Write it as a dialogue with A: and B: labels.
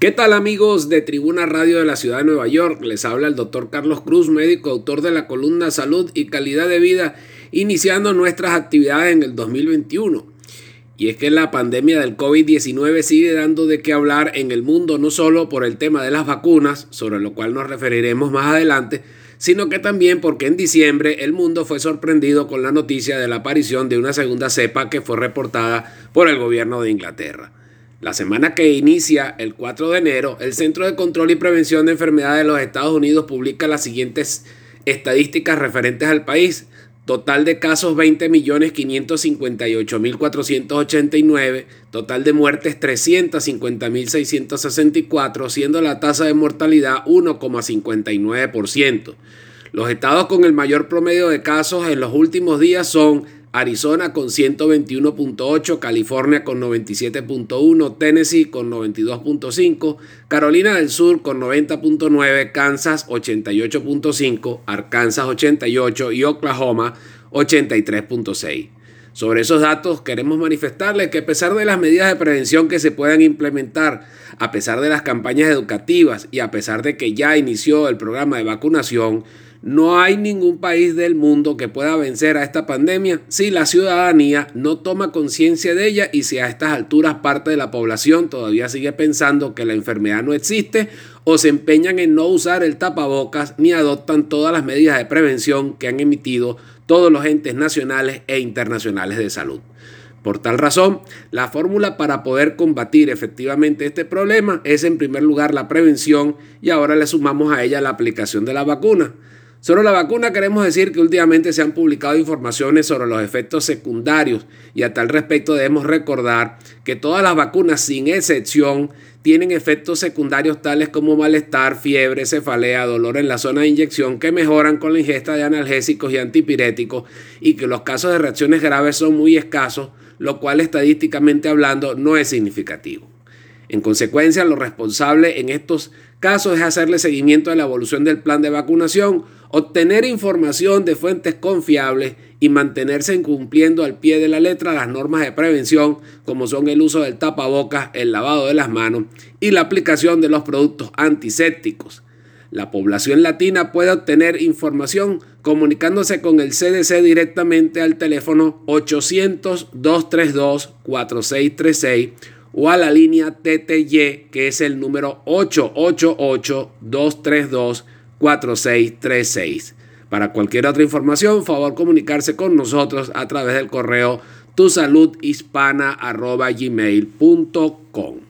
A: ¿Qué tal amigos de Tribuna Radio de la Ciudad de Nueva York? Les habla el doctor Carlos Cruz, médico, autor de la columna Salud y Calidad de Vida, iniciando nuestras actividades en el 2021. Y es que la pandemia del COVID-19 sigue dando de qué hablar en el mundo, no solo por el tema de las vacunas, sobre lo cual nos referiremos más adelante, sino que también porque en diciembre el mundo fue sorprendido con la noticia de la aparición de una segunda cepa que fue reportada por el gobierno de Inglaterra. La semana que inicia el 4 de enero, el Centro de Control y Prevención de Enfermedades de los Estados Unidos publica las siguientes estadísticas referentes al país. Total de casos 20.558.489, total de muertes 350.664, siendo la tasa de mortalidad 1,59%. Los estados con el mayor promedio de casos en los últimos días son Arizona con 121.8, California con 97.1, Tennessee con 92.5, Carolina del Sur con 90.9, Kansas 88.5, Arkansas 88 y Oklahoma 83.6. Sobre esos datos queremos manifestarles que a pesar de las medidas de prevención que se puedan implementar, a pesar de las campañas educativas y a pesar de que ya inició el programa de vacunación, no hay ningún país del mundo que pueda vencer a esta pandemia si la ciudadanía no toma conciencia de ella y si a estas alturas parte de la población todavía sigue pensando que la enfermedad no existe o se empeñan en no usar el tapabocas ni adoptan todas las medidas de prevención que han emitido todos los entes nacionales e internacionales de salud. Por tal razón, la fórmula para poder combatir efectivamente este problema es en primer lugar la prevención y ahora le sumamos a ella la aplicación de la vacuna. Sobre la vacuna queremos decir que últimamente se han publicado informaciones sobre los efectos secundarios y a tal respecto debemos recordar que todas las vacunas sin excepción tienen efectos secundarios tales como malestar, fiebre, cefalea, dolor en la zona de inyección que mejoran con la ingesta de analgésicos y antipiréticos y que los casos de reacciones graves son muy escasos, lo cual estadísticamente hablando no es significativo. En consecuencia, lo responsable en estos casos es hacerle seguimiento a la evolución del plan de vacunación, obtener información de fuentes confiables y mantenerse cumpliendo al pie de la letra las normas de prevención como son el uso del tapabocas, el lavado de las manos y la aplicación de los productos antisépticos. La población latina puede obtener información comunicándose con el CDC directamente al teléfono 800-232-4636 o a la línea TTY que es el número 888-232-4636. Para cualquier otra información, favor comunicarse con nosotros a través del correo tusaludhispana.gmail.com.